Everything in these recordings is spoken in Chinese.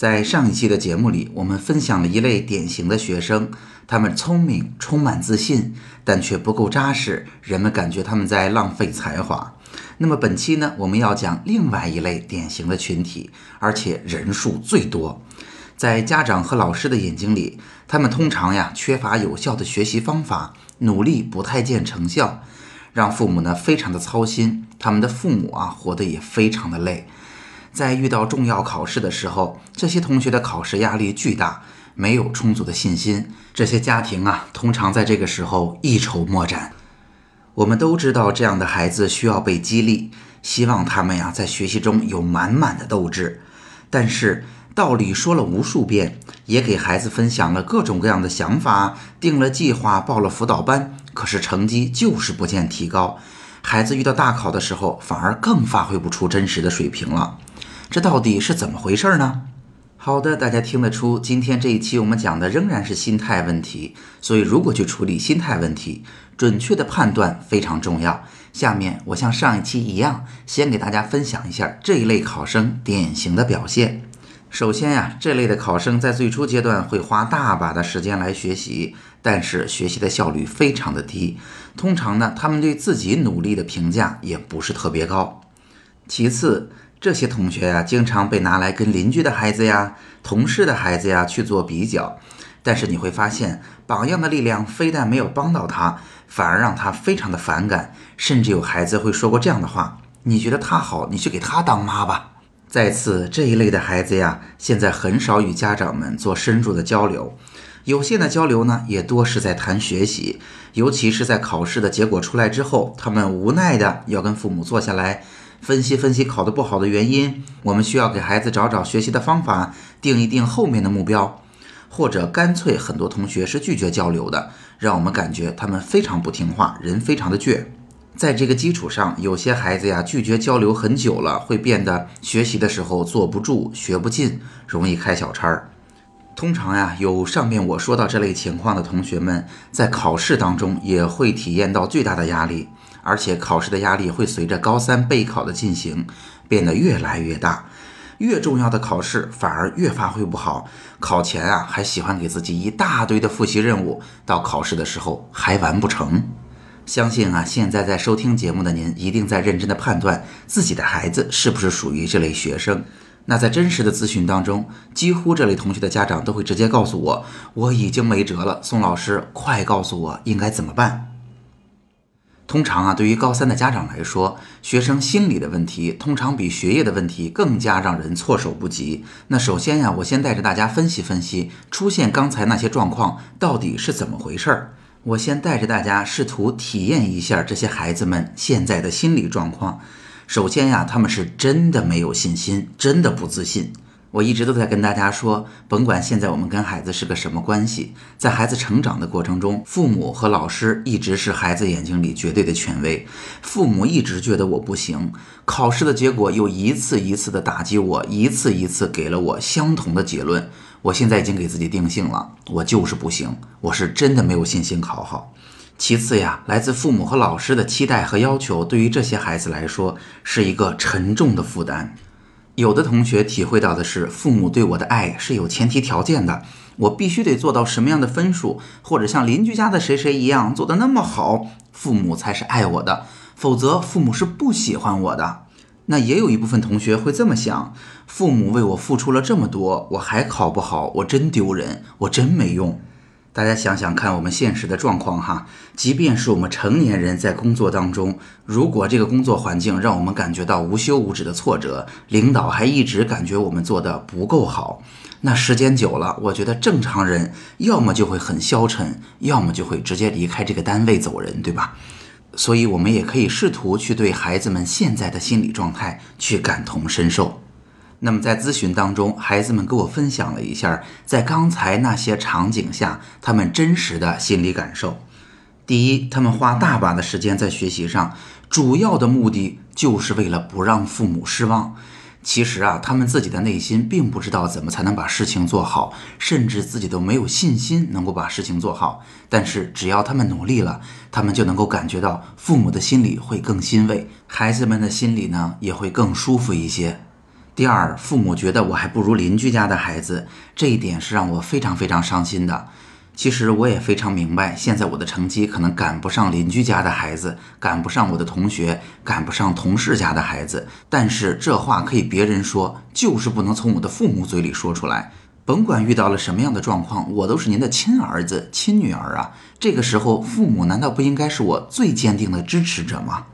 在上一期的节目里，我们分享了一类典型的学生，他们聪明、充满自信，但却不够扎实，人们感觉他们在浪费才华。那么本期呢，我们要讲另外一类典型的群体，而且人数最多。在家长和老师的眼睛里，他们通常呀缺乏有效的学习方法，努力不太见成效，让父母呢非常的操心。他们的父母啊活得也非常的累。在遇到重要考试的时候，这些同学的考试压力巨大，没有充足的信心。这些家庭啊，通常在这个时候一筹莫展。我们都知道，这样的孩子需要被激励，希望他们呀在学习中有满满的斗志。但是道理说了无数遍，也给孩子分享了各种各样的想法，定了计划，报了辅导班，可是成绩就是不见提高。孩子遇到大考的时候，反而更发挥不出真实的水平了。这到底是怎么回事呢？好的，大家听得出，今天这一期我们讲的仍然是心态问题。所以，如果去处理心态问题，准确的判断非常重要。下面我像上一期一样，先给大家分享一下这一类考生典型的表现。首先呀，这类的考生在最初阶段会花大把的时间来学习，但是学习的效率非常的低。通常呢，他们对自己努力的评价也不是特别高。其次，这些同学呀，经常被拿来跟邻居的孩子呀、同事的孩子呀去做比较，但是你会发现，榜样的力量非但没有帮到他，反而让他非常的反感，甚至有孩子会说过这样的话：“你觉得他好，你去给他当妈吧。”再次，这一类的孩子呀，现在很少与家长们做深入的交流，有限的交流呢，也多是在谈学习，尤其是在考试的结果出来之后，他们无奈的要跟父母坐下来。分析分析考得不好的原因，我们需要给孩子找找学习的方法，定一定后面的目标，或者干脆很多同学是拒绝交流的，让我们感觉他们非常不听话，人非常的倔。在这个基础上，有些孩子呀拒绝交流很久了，会变得学习的时候坐不住，学不进，容易开小差儿。通常呀，有上面我说到这类情况的同学们，在考试当中也会体验到巨大的压力。而且考试的压力会随着高三备考的进行变得越来越大，越重要的考试反而越发挥不好。考前啊还喜欢给自己一大堆的复习任务，到考试的时候还完不成。相信啊，现在在收听节目的您一定在认真的判断自己的孩子是不是属于这类学生。那在真实的咨询当中，几乎这类同学的家长都会直接告诉我，我已经没辙了，宋老师，快告诉我应该怎么办。通常啊，对于高三的家长来说，学生心理的问题通常比学业的问题更加让人措手不及。那首先呀，我先带着大家分析分析出现刚才那些状况到底是怎么回事儿。我先带着大家试图体验一下这些孩子们现在的心理状况。首先呀，他们是真的没有信心，真的不自信。我一直都在跟大家说，甭管现在我们跟孩子是个什么关系，在孩子成长的过程中，父母和老师一直是孩子眼睛里绝对的权威。父母一直觉得我不行，考试的结果又一次一次的打击我，一次一次给了我相同的结论。我现在已经给自己定性了，我就是不行，我是真的没有信心考好。其次呀，来自父母和老师的期待和要求，对于这些孩子来说是一个沉重的负担。有的同学体会到的是，父母对我的爱是有前提条件的，我必须得做到什么样的分数，或者像邻居家的谁谁一样做得那么好，父母才是爱我的，否则父母是不喜欢我的。那也有一部分同学会这么想，父母为我付出了这么多，我还考不好，我真丢人，我真没用。大家想想看，我们现实的状况哈，即便是我们成年人在工作当中，如果这个工作环境让我们感觉到无休无止的挫折，领导还一直感觉我们做的不够好，那时间久了，我觉得正常人要么就会很消沉，要么就会直接离开这个单位走人，对吧？所以，我们也可以试图去对孩子们现在的心理状态去感同身受。那么在咨询当中，孩子们跟我分享了一下，在刚才那些场景下，他们真实的心理感受。第一，他们花大把的时间在学习上，主要的目的就是为了不让父母失望。其实啊，他们自己的内心并不知道怎么才能把事情做好，甚至自己都没有信心能够把事情做好。但是只要他们努力了，他们就能够感觉到父母的心里会更欣慰，孩子们的心里呢也会更舒服一些。第二，父母觉得我还不如邻居家的孩子，这一点是让我非常非常伤心的。其实我也非常明白，现在我的成绩可能赶不上邻居家的孩子，赶不上我的同学，赶不上同事家的孩子。但是这话可以别人说，就是不能从我的父母嘴里说出来。甭管遇到了什么样的状况，我都是您的亲儿子、亲女儿啊。这个时候，父母难道不应该是我最坚定的支持者吗？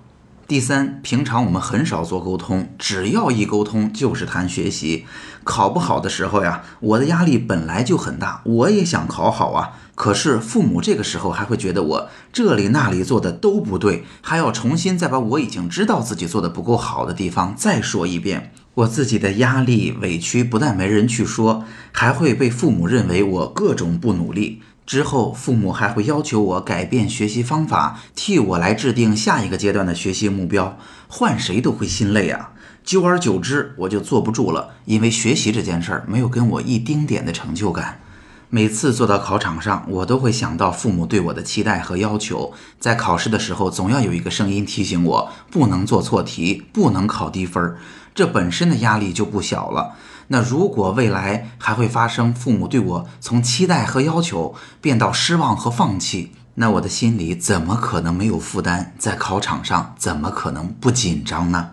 第三，平常我们很少做沟通，只要一沟通就是谈学习。考不好的时候呀，我的压力本来就很大，我也想考好啊。可是父母这个时候还会觉得我这里那里做的都不对，还要重新再把我已经知道自己做的不够好的地方再说一遍。我自己的压力委屈不但没人去说，还会被父母认为我各种不努力。之后，父母还会要求我改变学习方法，替我来制定下一个阶段的学习目标。换谁都会心累啊！久而久之，我就坐不住了，因为学习这件事儿没有跟我一丁点的成就感。每次坐到考场上，我都会想到父母对我的期待和要求。在考试的时候，总要有一个声音提醒我，不能做错题，不能考低分儿。这本身的压力就不小了。那如果未来还会发生父母对我从期待和要求变到失望和放弃，那我的心里怎么可能没有负担？在考场上怎么可能不紧张呢？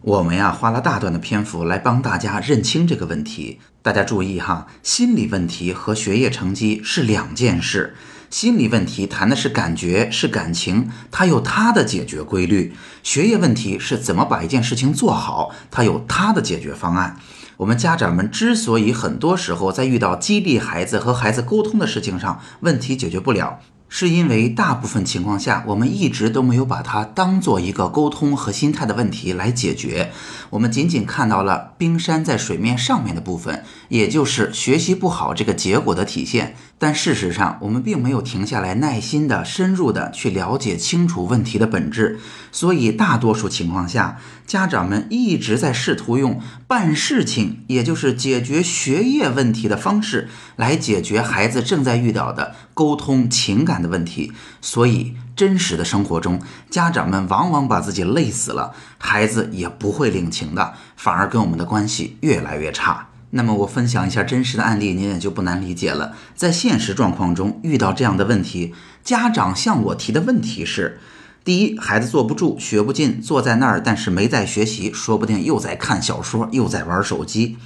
我们呀花了大段的篇幅来帮大家认清这个问题。大家注意哈，心理问题和学业成绩是两件事。心理问题谈的是感觉，是感情，它有它的解决规律；学业问题是怎么把一件事情做好，它有它的解决方案。我们家长们之所以很多时候在遇到激励孩子和孩子沟通的事情上，问题解决不了。是因为大部分情况下，我们一直都没有把它当做一个沟通和心态的问题来解决，我们仅仅看到了冰山在水面上面的部分，也就是学习不好这个结果的体现。但事实上，我们并没有停下来，耐心的、深入的去了解清楚问题的本质。所以，大多数情况下，家长们一直在试图用办事情，也就是解决学业问题的方式，来解决孩子正在遇到的沟通情感的问题。所以，真实的生活中，家长们往往把自己累死了，孩子也不会领情的，反而跟我们的关系越来越差。那么我分享一下真实的案例，您也就不难理解了。在现实状况中遇到这样的问题，家长向我提的问题是：第一，孩子坐不住，学不进，坐在那儿，但是没在学习，说不定又在看小说，又在玩手机；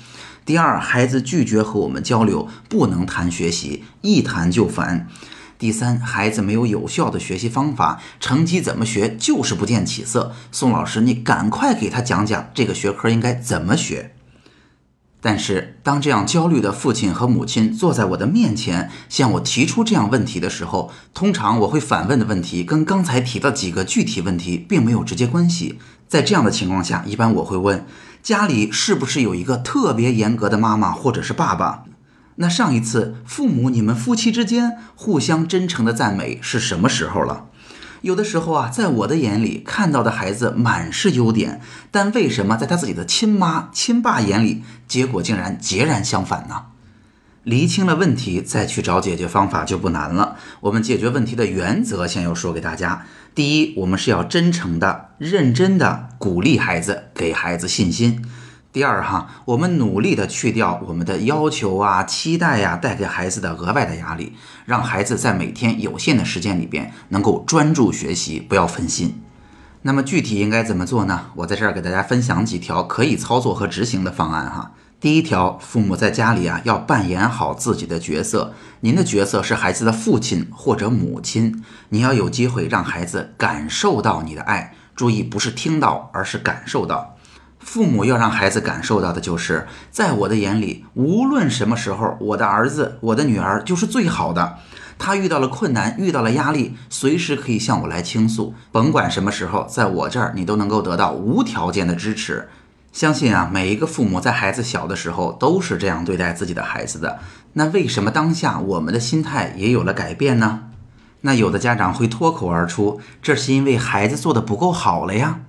第二，孩子拒绝和我们交流，不能谈学习，一谈就烦；第三，孩子没有有效的学习方法，成绩怎么学就是不见起色。宋老师，你赶快给他讲讲这个学科应该怎么学。但是，当这样焦虑的父亲和母亲坐在我的面前，向我提出这样问题的时候，通常我会反问的问题跟刚才提到几个具体问题并没有直接关系。在这样的情况下，一般我会问：家里是不是有一个特别严格的妈妈或者是爸爸？那上一次父母你们夫妻之间互相真诚的赞美是什么时候了？有的时候啊，在我的眼里看到的孩子满是优点，但为什么在他自己的亲妈、亲爸眼里，结果竟然截然相反呢？厘清了问题，再去找解决方法就不难了。我们解决问题的原则先要说给大家：第一，我们是要真诚的、认真的鼓励孩子，给孩子信心。第二哈，我们努力的去掉我们的要求啊、期待呀，带给孩子的额外的压力，让孩子在每天有限的时间里边能够专注学习，不要分心。那么具体应该怎么做呢？我在这儿给大家分享几条可以操作和执行的方案哈。第一条，父母在家里啊要扮演好自己的角色，您的角色是孩子的父亲或者母亲，你要有机会让孩子感受到你的爱，注意不是听到，而是感受到。父母要让孩子感受到的就是，在我的眼里，无论什么时候，我的儿子、我的女儿就是最好的。他遇到了困难，遇到了压力，随时可以向我来倾诉。甭管什么时候，在我这儿，你都能够得到无条件的支持。相信啊，每一个父母在孩子小的时候都是这样对待自己的孩子的。那为什么当下我们的心态也有了改变呢？那有的家长会脱口而出：“这是因为孩子做的不够好了呀。”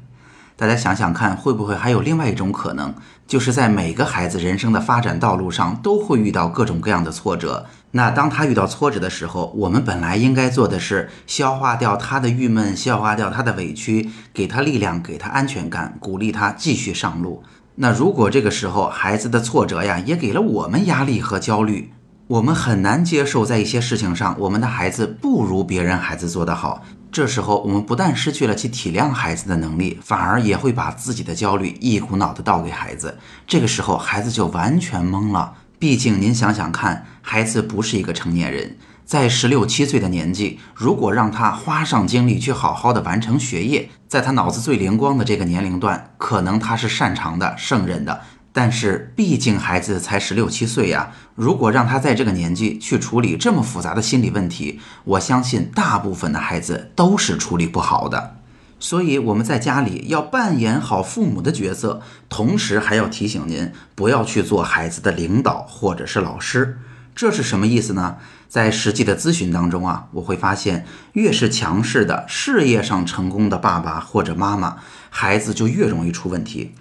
大家想想看，会不会还有另外一种可能，就是在每个孩子人生的发展道路上都会遇到各种各样的挫折。那当他遇到挫折的时候，我们本来应该做的是消化掉他的郁闷，消化掉他的委屈，给他力量，给他安全感，鼓励他继续上路。那如果这个时候孩子的挫折呀，也给了我们压力和焦虑，我们很难接受在一些事情上我们的孩子不如别人孩子做得好。这时候我们不但失去了去体谅孩子的能力，反而也会把自己的焦虑一股脑的倒给孩子。这个时候孩子就完全懵了。毕竟，您想想看，孩子不是一个成年人，在十六七岁的年纪，如果让他花上精力去好好的完成学业，在他脑子最灵光的这个年龄段，可能他是擅长的、胜任的。但是，毕竟孩子才十六七岁呀，如果让他在这个年纪去处理这么复杂的心理问题，我相信大部分的孩子都是处理不好的。所以我们在家里要扮演好父母的角色，同时还要提醒您不要去做孩子的领导或者是老师。这是什么意思呢？在实际的咨询当中啊，我会发现，越是强势的事业上成功的爸爸或者妈妈，孩子就越容易出问题。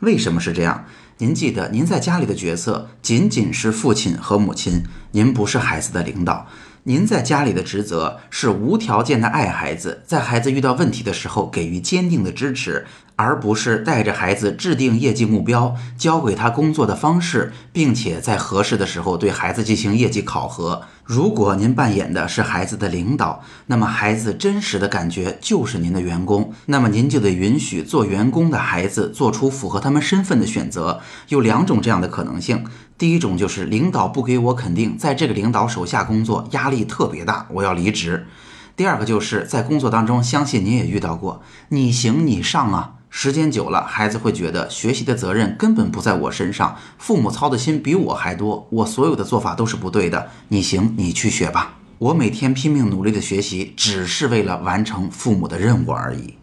为什么是这样？您记得，您在家里的角色仅仅是父亲和母亲，您不是孩子的领导。您在家里的职责是无条件的爱孩子，在孩子遇到问题的时候给予坚定的支持。而不是带着孩子制定业绩目标，教给他工作的方式，并且在合适的时候对孩子进行业绩考核。如果您扮演的是孩子的领导，那么孩子真实的感觉就是您的员工，那么您就得允许做员工的孩子做出符合他们身份的选择。有两种这样的可能性：第一种就是领导不给我肯定，在这个领导手下工作压力特别大，我要离职；第二个就是在工作当中，相信您也遇到过，你行你上啊。时间久了，孩子会觉得学习的责任根本不在我身上，父母操的心比我还多，我所有的做法都是不对的。你行，你去学吧。我每天拼命努力的学习，只是为了完成父母的任务而已。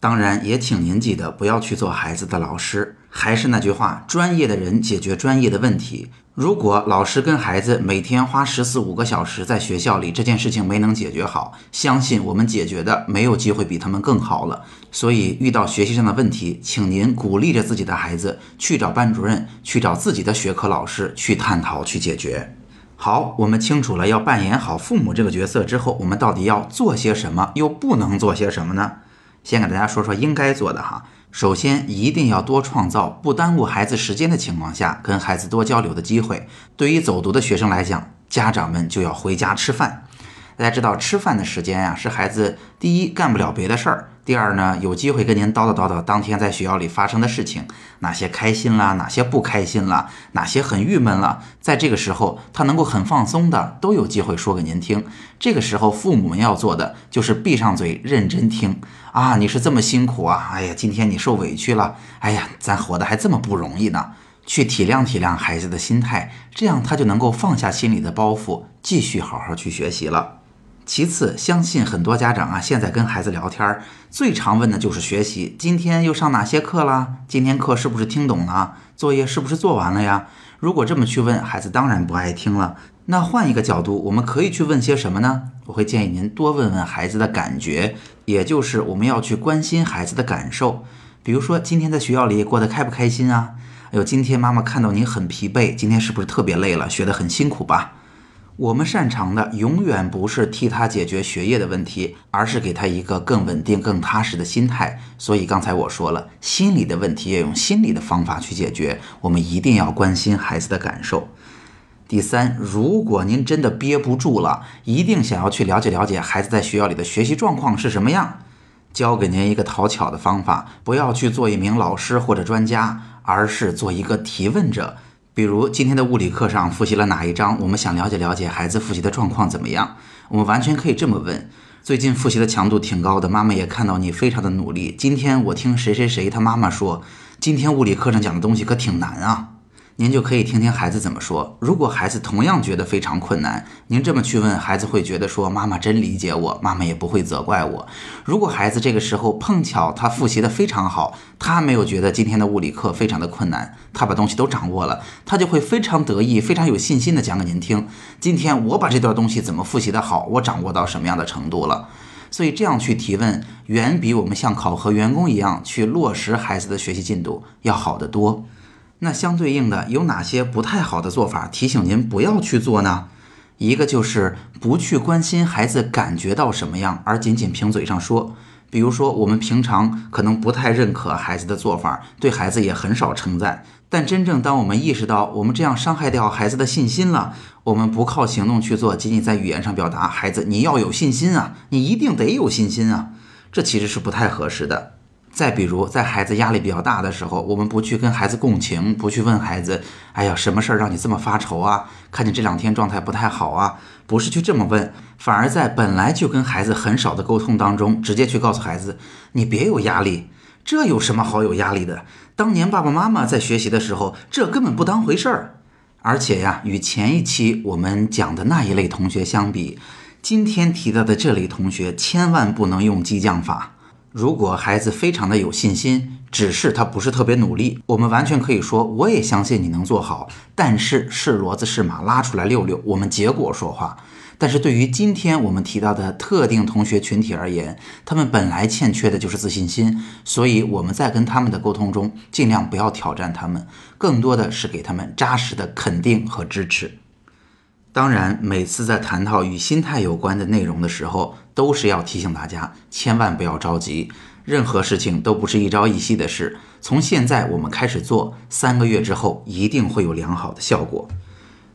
当然，也请您记得不要去做孩子的老师。还是那句话，专业的人解决专业的问题。如果老师跟孩子每天花十四五个小时在学校里，这件事情没能解决好，相信我们解决的没有机会比他们更好了。所以，遇到学习上的问题，请您鼓励着自己的孩子去找班主任，去找自己的学科老师去探讨、去解决。好，我们清楚了要扮演好父母这个角色之后，我们到底要做些什么，又不能做些什么呢？先给大家说说应该做的哈。首先，一定要多创造不耽误孩子时间的情况下，跟孩子多交流的机会。对于走读的学生来讲，家长们就要回家吃饭。大家知道，吃饭的时间呀，是孩子第一干不了别的事儿。第二呢，有机会跟您叨叨叨叨当天在学校里发生的事情，哪些开心了，哪些不开心了，哪些很郁闷了，在这个时候他能够很放松的都有机会说给您听。这个时候父母们要做的就是闭上嘴认真听啊，你是这么辛苦啊，哎呀，今天你受委屈了，哎呀，咱活得还这么不容易呢，去体谅体谅孩子的心态，这样他就能够放下心里的包袱，继续好好去学习了。其次，相信很多家长啊，现在跟孩子聊天最常问的就是学习。今天又上哪些课了？今天课是不是听懂了？作业是不是做完了呀？如果这么去问，孩子当然不爱听了。那换一个角度，我们可以去问些什么呢？我会建议您多问问孩子的感觉，也就是我们要去关心孩子的感受。比如说，今天在学校里过得开不开心啊？哎呦，今天妈妈看到您很疲惫，今天是不是特别累了？学得很辛苦吧？我们擅长的永远不是替他解决学业的问题，而是给他一个更稳定、更踏实的心态。所以刚才我说了，心理的问题要用心理的方法去解决。我们一定要关心孩子的感受。第三，如果您真的憋不住了，一定想要去了解了解孩子在学校里的学习状况是什么样，教给您一个讨巧的方法：不要去做一名老师或者专家，而是做一个提问者。比如今天的物理课上复习了哪一章？我们想了解了解孩子复习的状况怎么样？我们完全可以这么问：最近复习的强度挺高的，妈妈也看到你非常的努力。今天我听谁谁谁他妈妈说，今天物理课上讲的东西可挺难啊。您就可以听听孩子怎么说。如果孩子同样觉得非常困难，您这么去问，孩子会觉得说妈妈真理解我，妈妈也不会责怪我。如果孩子这个时候碰巧他复习的非常好，他没有觉得今天的物理课非常的困难，他把东西都掌握了，他就会非常得意、非常有信心的讲给您听。今天我把这段东西怎么复习的好，我掌握到什么样的程度了？所以这样去提问，远比我们像考核员工一样去落实孩子的学习进度要好得多。那相对应的有哪些不太好的做法？提醒您不要去做呢？一个就是不去关心孩子感觉到什么样，而仅仅凭嘴上说。比如说，我们平常可能不太认可孩子的做法，对孩子也很少称赞。但真正当我们意识到我们这样伤害掉孩子的信心了，我们不靠行动去做，仅仅在语言上表达，孩子你要有信心啊，你一定得有信心啊，这其实是不太合适的。再比如，在孩子压力比较大的时候，我们不去跟孩子共情，不去问孩子，哎呀，什么事儿让你这么发愁啊？看你这两天状态不太好啊，不是去这么问，反而在本来就跟孩子很少的沟通当中，直接去告诉孩子，你别有压力。这有什么好有压力的？当年爸爸妈妈在学习的时候，这根本不当回事儿。而且呀，与前一期我们讲的那一类同学相比，今天提到的这类同学千万不能用激将法。如果孩子非常的有信心，只是他不是特别努力，我们完全可以说，我也相信你能做好。但是是骡子是马，拉出来溜溜，我们结果说话。但是对于今天我们提到的特定同学群体而言，他们本来欠缺的就是自信心，所以我们在跟他们的沟通中，尽量不要挑战他们，更多的是给他们扎实的肯定和支持。当然，每次在谈到与心态有关的内容的时候，都是要提醒大家，千万不要着急，任何事情都不是一朝一夕的事。从现在我们开始做，三个月之后一定会有良好的效果。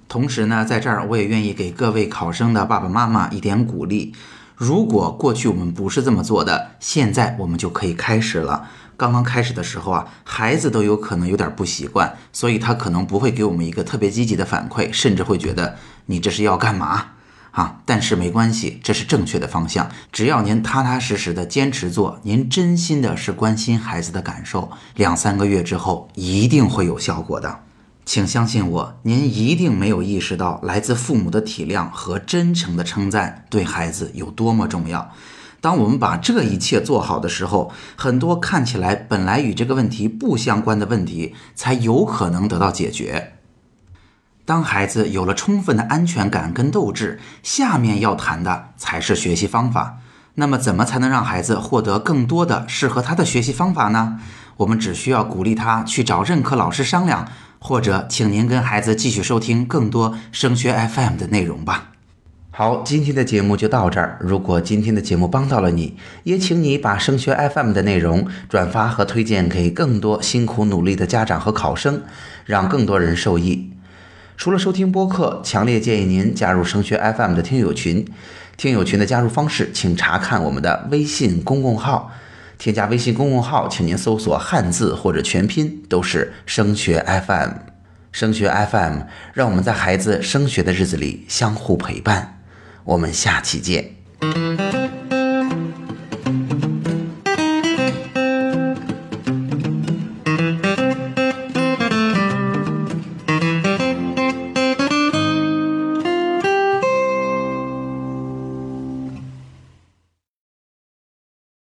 同时呢，在这儿我也愿意给各位考生的爸爸妈妈一点鼓励。如果过去我们不是这么做的，现在我们就可以开始了。刚刚开始的时候啊，孩子都有可能有点不习惯，所以他可能不会给我们一个特别积极的反馈，甚至会觉得你这是要干嘛啊？但是没关系，这是正确的方向。只要您踏踏实实的坚持做，您真心的是关心孩子的感受，两三个月之后一定会有效果的。请相信我，您一定没有意识到来自父母的体谅和真诚的称赞对孩子有多么重要。当我们把这一切做好的时候，很多看起来本来与这个问题不相关的问题才有可能得到解决。当孩子有了充分的安全感跟斗志，下面要谈的才是学习方法。那么，怎么才能让孩子获得更多的适合他的学习方法呢？我们只需要鼓励他去找任课老师商量。或者，请您跟孩子继续收听更多升学 FM 的内容吧。好，今天的节目就到这儿。如果今天的节目帮到了你，也请你把升学 FM 的内容转发和推荐给更多辛苦努力的家长和考生，让更多人受益。除了收听播客，强烈建议您加入升学 FM 的听友群。听友群的加入方式，请查看我们的微信公共号。添加微信公众号，请您搜索汉字或者全拼，都是升学 FM。升学 FM，让我们在孩子升学的日子里相互陪伴。我们下期见。